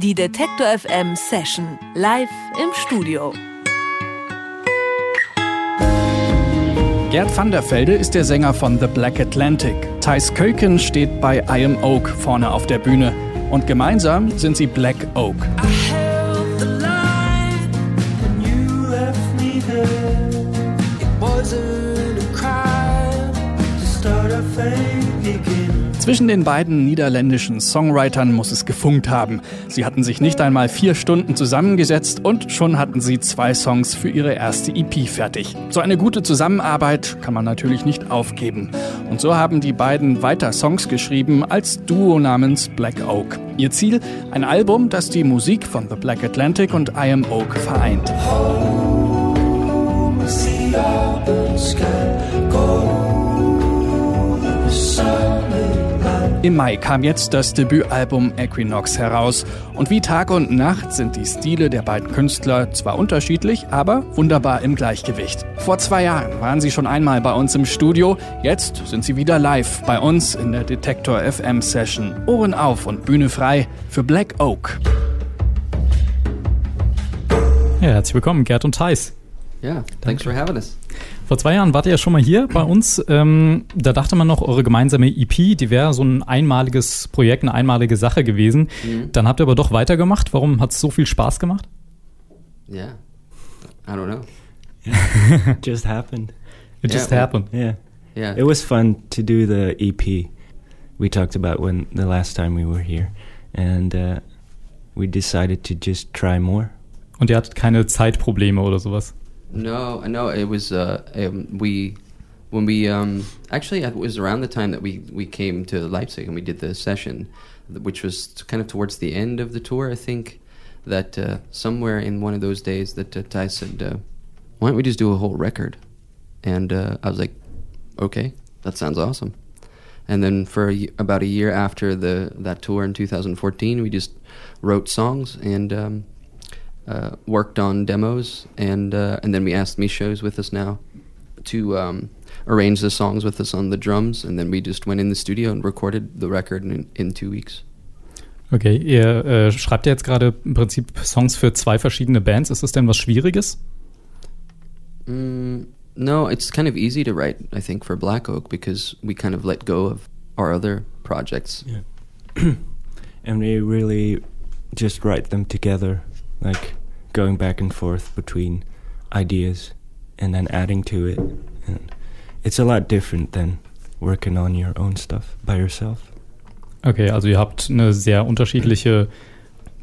Die Detektor FM Session live im Studio. Gerd van der Velde ist der Sänger von The Black Atlantic. Thijs Keuken steht bei I Am Oak vorne auf der Bühne. Und gemeinsam sind sie Black Oak. Zwischen den beiden niederländischen Songwritern muss es gefunkt haben. Sie hatten sich nicht einmal vier Stunden zusammengesetzt und schon hatten sie zwei Songs für ihre erste EP fertig. So eine gute Zusammenarbeit kann man natürlich nicht aufgeben. Und so haben die beiden weiter Songs geschrieben als Duo namens Black Oak. Ihr Ziel? Ein Album, das die Musik von The Black Atlantic und I Am Oak vereint. Home, Im Mai kam jetzt das Debütalbum Equinox heraus. Und wie Tag und Nacht sind die Stile der beiden Künstler zwar unterschiedlich, aber wunderbar im Gleichgewicht. Vor zwei Jahren waren sie schon einmal bei uns im Studio. Jetzt sind sie wieder live bei uns in der Detektor FM Session. Ohren auf und Bühne frei für Black Oak. Ja, herzlich willkommen, Gerd und Thais. Ja, yeah, thanks for having us. Vor zwei Jahren wart ihr ja schon mal hier bei uns. Ähm, da dachte man noch, eure gemeinsame EP, die wäre so ein einmaliges Projekt, eine einmalige Sache gewesen. Mhm. Dann habt ihr aber doch weitergemacht. Warum hat es so viel Spaß gemacht? Yeah, I don't know. it just happened. It just yeah, happened. Yeah. Yeah. It was fun to do the EP we talked about when the last time we were here. And uh, we decided to just try more. Und ihr hattet keine Zeitprobleme oder sowas? No, no, it was uh, um, we when we um, actually it was around the time that we we came to Leipzig and we did the session, which was kind of towards the end of the tour. I think that uh, somewhere in one of those days that uh, Ty said, uh, "Why don't we just do a whole record?" And uh, I was like, "Okay, that sounds awesome." And then for a, about a year after the that tour in 2014, we just wrote songs and. Um, uh, worked on demos, and uh, and then we asked Misha, who's with us now, to um, arrange the songs with us on the drums, and then we just went in the studio and recorded the record in, in two weeks. Okay, ihr äh, schreibt ja jetzt gerade im Prinzip Songs für zwei verschiedene Bands. Ist das denn was Schwieriges? Mm, no, it's kind of easy to write, I think, for Black Oak because we kind of let go of our other projects. Yeah. and we really just write them together, like going back and forth between ideas and then adding to it. And it's a lot different than working on your own stuff by yourself. Okay, also ihr habt eine sehr unterschiedliche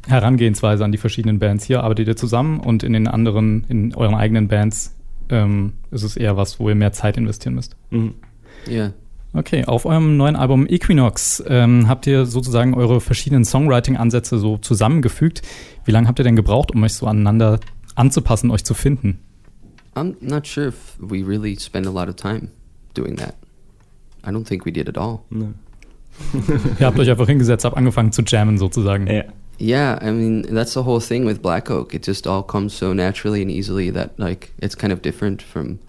Herangehensweise an die verschiedenen Bands. Hier arbeitet ihr zusammen und in den anderen, in euren eigenen Bands ähm, ist es eher was, wo ihr mehr Zeit investieren müsst. Mhm. Ja. Okay, auf eurem neuen Album Equinox ähm, habt ihr sozusagen eure verschiedenen Songwriting-Ansätze so zusammengefügt. Wie lange habt ihr denn gebraucht, um euch so aneinander anzupassen, euch zu finden? I'm not sure if we really spend a lot of time doing that. I don't think we did at all. No. ihr habt euch einfach hingesetzt, habt angefangen zu jammen sozusagen. Yeah. Yeah, I mean that's the whole thing with Black Oak. It just all comes so naturally and easily that like it's kind of different from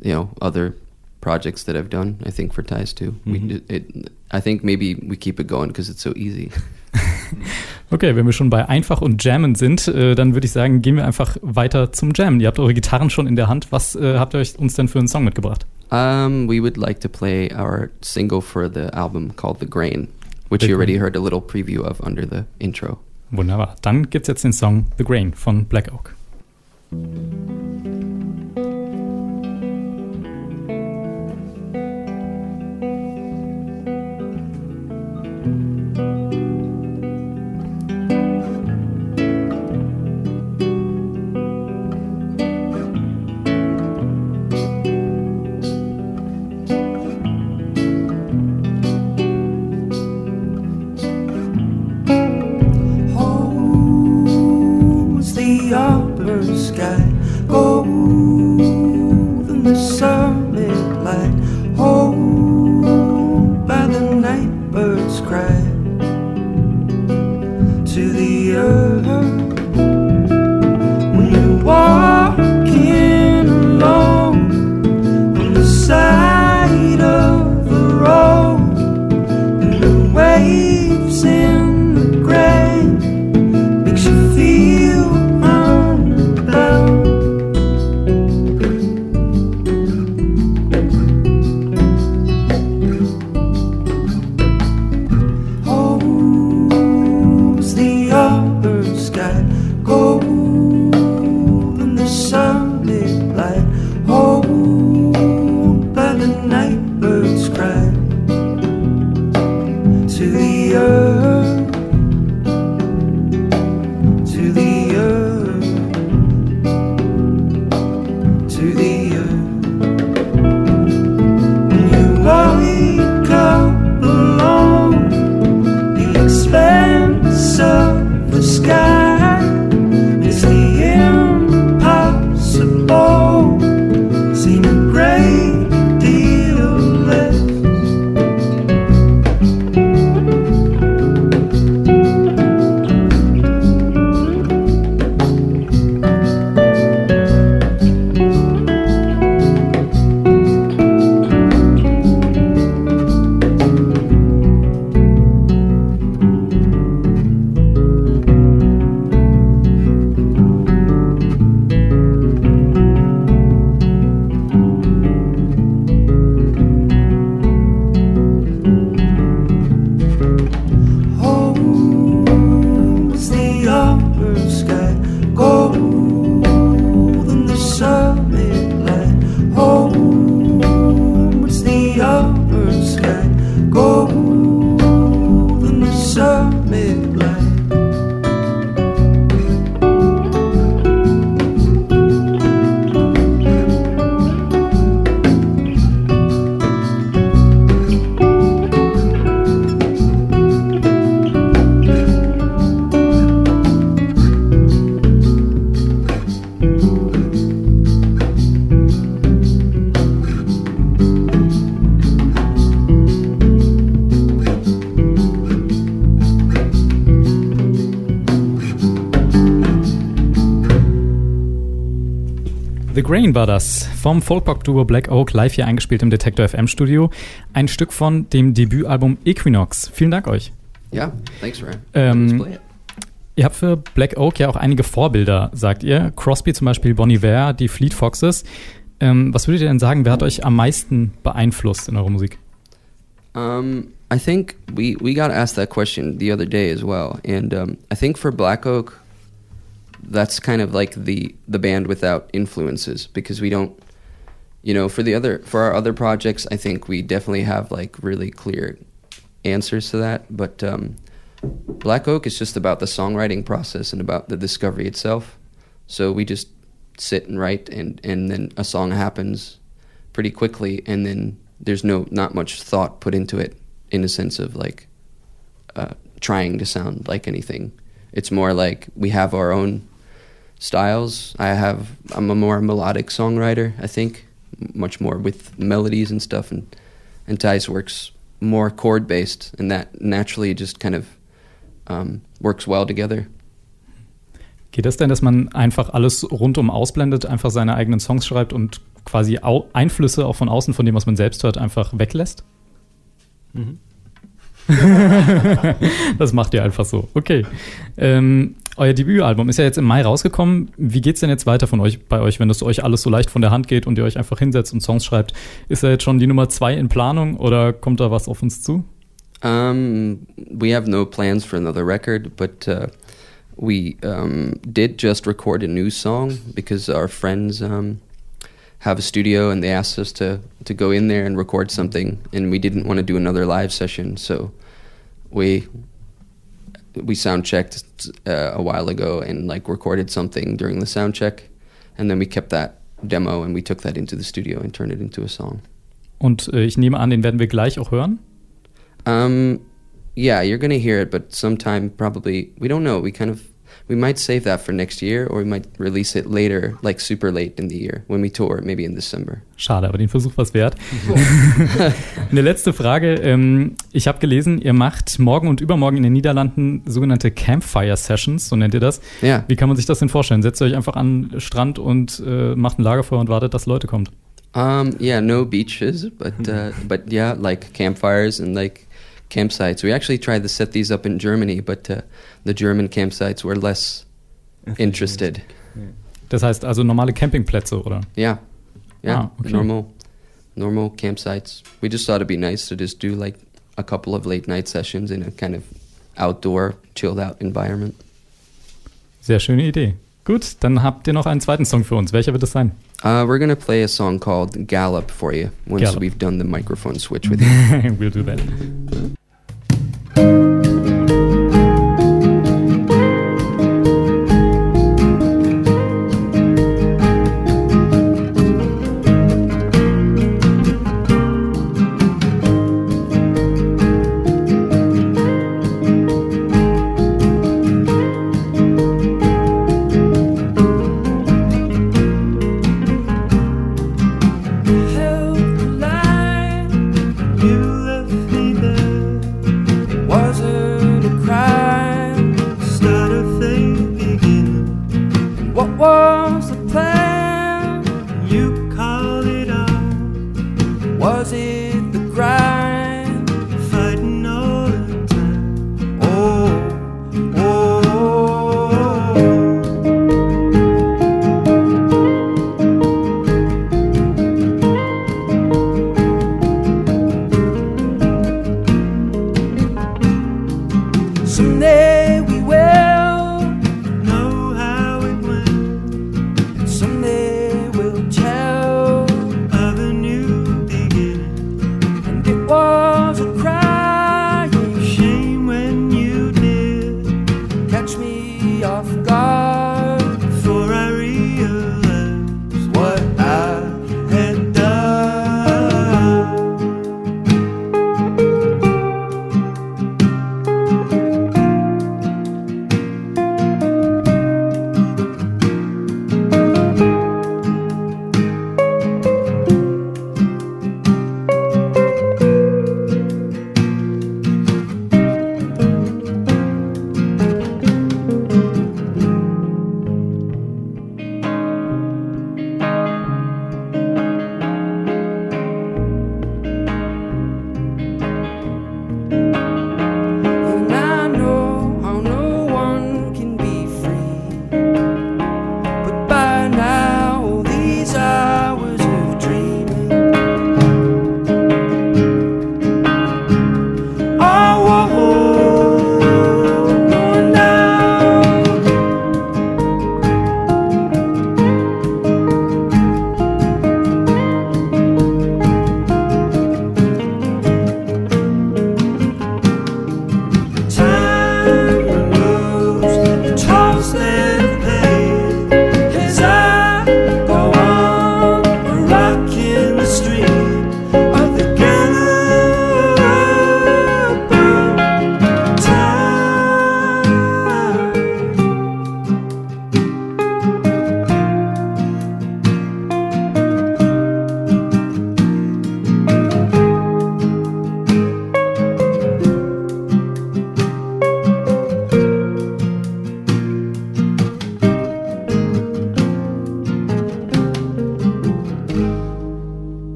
you know other projects that I've done. I think for ties too. -hmm. we, it, I think maybe we keep it going because it's so easy. okay, wenn wir schon bei einfach und Jammen sind, äh, dann würde ich sagen, gehen wir einfach weiter zum Jammen. Ihr habt eure Gitarren schon in der Hand. Was äh, habt ihr euch uns denn für einen Song mitgebracht? Um, we would like to play our single for the album called The Grain, which you already heard a little preview of under the intro. Wunderbar. Dann gibt's jetzt den Song The Grain von Black Oak. Grain war das. Vom Folkpop-Duo Black Oak live hier eingespielt im Detector FM Studio. Ein Stück von dem Debütalbum Equinox. Vielen Dank euch. Yeah, thanks, Ryan. Ähm. Ihr habt für Black Oak ja auch einige Vorbilder, sagt ihr. Crosby zum Beispiel, Bon Iver, die Fleet Foxes. Ähm, was würdet ihr denn sagen, wer hat euch am meisten beeinflusst in eurer Musik? Um, I think we, we got asked that question the other day as well, and um, I think for Black Oak, that's kind of like the the band without influences because we don't, you know, for the other for our other projects, I think we definitely have like really clear answers to that, but um, Black Oak is just about the songwriting process and about the discovery itself. So we just sit and write, and and then a song happens pretty quickly, and then there's no not much thought put into it in a sense of like uh, trying to sound like anything. It's more like we have our own styles. I have I'm a more melodic songwriter. I think much more with melodies and stuff, and and Tice works more chord based, and that naturally just kind of um, works well together. Geht das denn, dass man einfach alles rundum ausblendet, einfach seine eigenen Songs schreibt und quasi Au Einflüsse auch von außen, von dem, was man selbst hört, einfach weglässt? das macht ihr einfach so. Okay. Ähm, euer Debütalbum ist ja jetzt im Mai rausgekommen. Wie geht's denn jetzt weiter von euch bei euch, wenn das euch alles so leicht von der Hand geht und ihr euch einfach hinsetzt und Songs schreibt? Ist da jetzt schon die Nummer zwei in Planung oder kommt da was auf uns zu? Um, we have no plans for another record, but uh, we um, did just record a new song because our friends um, have a studio and they asked us to, to go in there and record something, and we didn't want to do another live session, so we we sound checked uh, a while ago and like recorded something during the sound check, and then we kept that demo and we took that into the studio and turned it into a song. Und äh, ich nehme an, den werden wir gleich auch hören. Um, yeah, you're gonna hear it, but sometime probably we don't know. We kind of we might save that for next year, or we might release it later, like super late in the year when we tour, maybe in December. Schade, aber den Versuch was wert. Eine letzte Frage. Ähm, ich habe gelesen, ihr macht morgen und übermorgen in den Niederlanden sogenannte Campfire Sessions, so nennt ihr das. Yeah. Wie kann man sich das denn vorstellen? Setzt ihr euch einfach an den Strand und äh, macht ein Lagerfeuer und wartet, dass Leute kommen? Um, yeah, no beaches, but uh, but yeah, like campfires and like campsites. We actually tried to set these up in Germany, but uh, the German campsites were less interested. Das heißt also normale Campingplätze, oder? Yeah, yeah, Ah, okay. normal, normal campsites. We just thought it'd be nice to just do like a couple of late night sessions in a kind of outdoor, chilled out environment. Sehr schöne Idee. Gut, dann habt ihr noch einen zweiten Song für uns. Welcher wird es sein? Uh, we're gonna play a song called "Gallop" for you once Gallop. we've done the microphone switch with you. we'll do that. Thank you. Start a fake beginning. What was the plan? You called it off. Was it the grind? Fighting all the time. Oh, oh. oh. Someday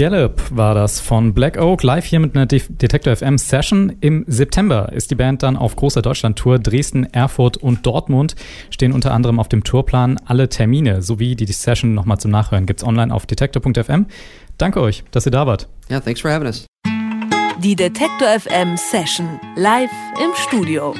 Gallop war das von Black Oak, live hier mit einer De Detektor FM Session. Im September ist die Band dann auf großer Deutschland-Tour. Dresden, Erfurt und Dortmund stehen unter anderem auf dem Tourplan. Alle Termine sowie die Session nochmal zum Nachhören gibt's online auf detektor.fm. Danke euch, dass ihr da wart. Yeah, thanks for having us. Die Detektor FM Session live im Studio.